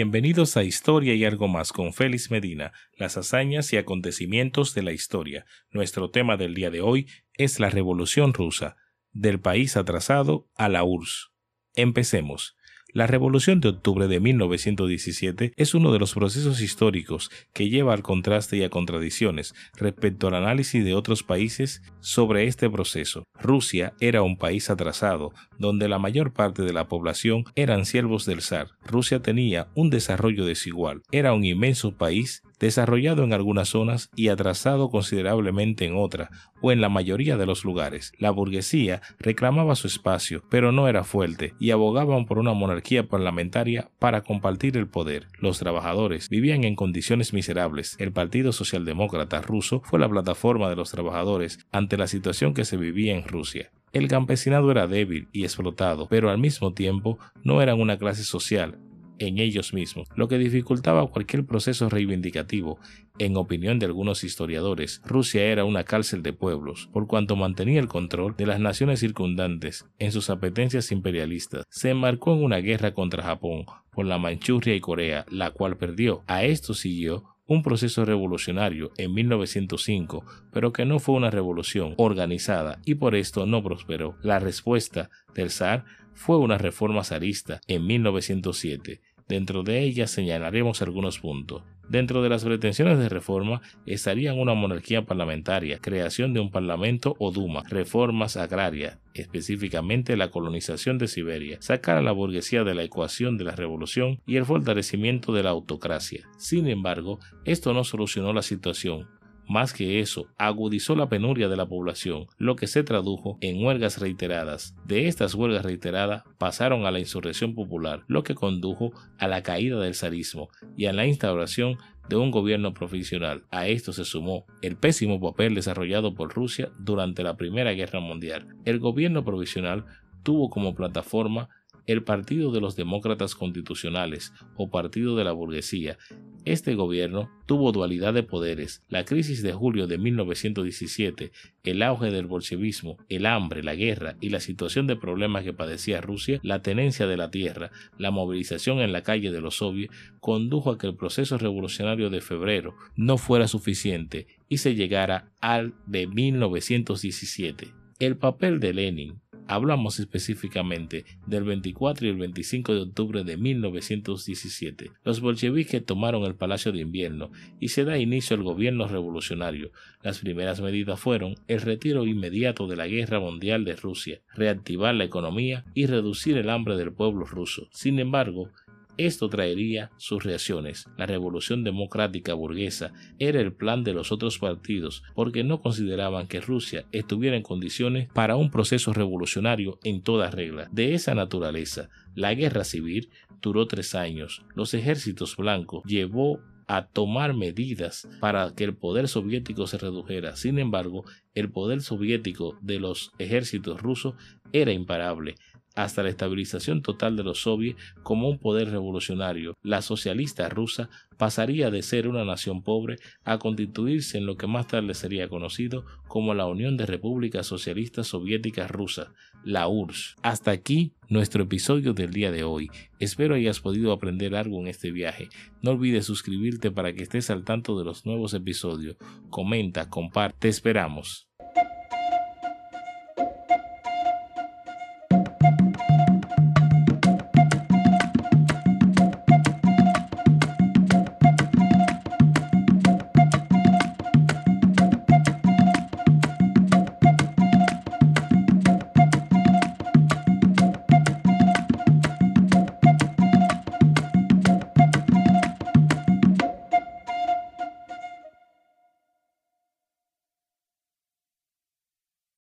Bienvenidos a Historia y algo más con Félix Medina, las hazañas y acontecimientos de la historia. Nuestro tema del día de hoy es la Revolución Rusa, del país atrasado a la URSS. Empecemos. La Revolución de Octubre de 1917 es uno de los procesos históricos que lleva al contraste y a contradicciones respecto al análisis de otros países sobre este proceso. Rusia era un país atrasado, donde la mayor parte de la población eran siervos del zar. Rusia tenía un desarrollo desigual, era un inmenso país desarrollado en algunas zonas y atrasado considerablemente en otras, o en la mayoría de los lugares. La burguesía reclamaba su espacio, pero no era fuerte, y abogaban por una monarquía parlamentaria para compartir el poder. Los trabajadores vivían en condiciones miserables. El Partido Socialdemócrata ruso fue la plataforma de los trabajadores ante la situación que se vivía en Rusia. El campesinado era débil y explotado, pero al mismo tiempo no eran una clase social, en ellos mismos, lo que dificultaba cualquier proceso reivindicativo. En opinión de algunos historiadores, Rusia era una cárcel de pueblos, por cuanto mantenía el control de las naciones circundantes en sus apetencias imperialistas. Se embarcó en una guerra contra Japón por la Manchuria y Corea, la cual perdió. A esto siguió un proceso revolucionario en 1905, pero que no fue una revolución organizada y por esto no prosperó. La respuesta del zar fue una reforma zarista en 1907. Dentro de ella señalaremos algunos puntos. Dentro de las pretensiones de reforma estarían una monarquía parlamentaria, creación de un parlamento o Duma, reformas agrarias, específicamente la colonización de Siberia, sacar a la burguesía de la ecuación de la revolución y el fortalecimiento de la autocracia. Sin embargo, esto no solucionó la situación, más que eso, agudizó la penuria de la población, lo que se tradujo en huelgas reiteradas. De estas huelgas reiteradas pasaron a la insurrección popular, lo que condujo a la caída del zarismo y a la instauración de un gobierno provisional. A esto se sumó el pésimo papel desarrollado por Rusia durante la Primera Guerra Mundial. El gobierno provisional tuvo como plataforma el Partido de los Demócratas Constitucionales o Partido de la Burguesía. Este gobierno tuvo dualidad de poderes, la crisis de julio de 1917, el auge del bolchevismo, el hambre, la guerra y la situación de problemas que padecía Rusia, la tenencia de la tierra, la movilización en la calle de los soviets, condujo a que el proceso revolucionario de febrero no fuera suficiente y se llegara al de 1917. El papel de Lenin Hablamos específicamente del 24 y el 25 de octubre de 1917. Los bolcheviques tomaron el Palacio de Invierno y se da inicio al gobierno revolucionario. Las primeras medidas fueron el retiro inmediato de la Guerra Mundial de Rusia, reactivar la economía y reducir el hambre del pueblo ruso. Sin embargo, esto traería sus reacciones. La revolución democrática burguesa era el plan de los otros partidos porque no consideraban que Rusia estuviera en condiciones para un proceso revolucionario en toda regla. De esa naturaleza, la guerra civil duró tres años. Los ejércitos blancos llevó a tomar medidas para que el poder soviético se redujera. Sin embargo, el poder soviético de los ejércitos rusos era imparable hasta la estabilización total de los soviets como un poder revolucionario. La socialista rusa pasaría de ser una nación pobre a constituirse en lo que más tarde sería conocido como la Unión de Repúblicas Socialistas Soviéticas Rusas, la URSS. Hasta aquí nuestro episodio del día de hoy. Espero hayas podido aprender algo en este viaje. No olvides suscribirte para que estés al tanto de los nuevos episodios. Comenta, comparte, esperamos.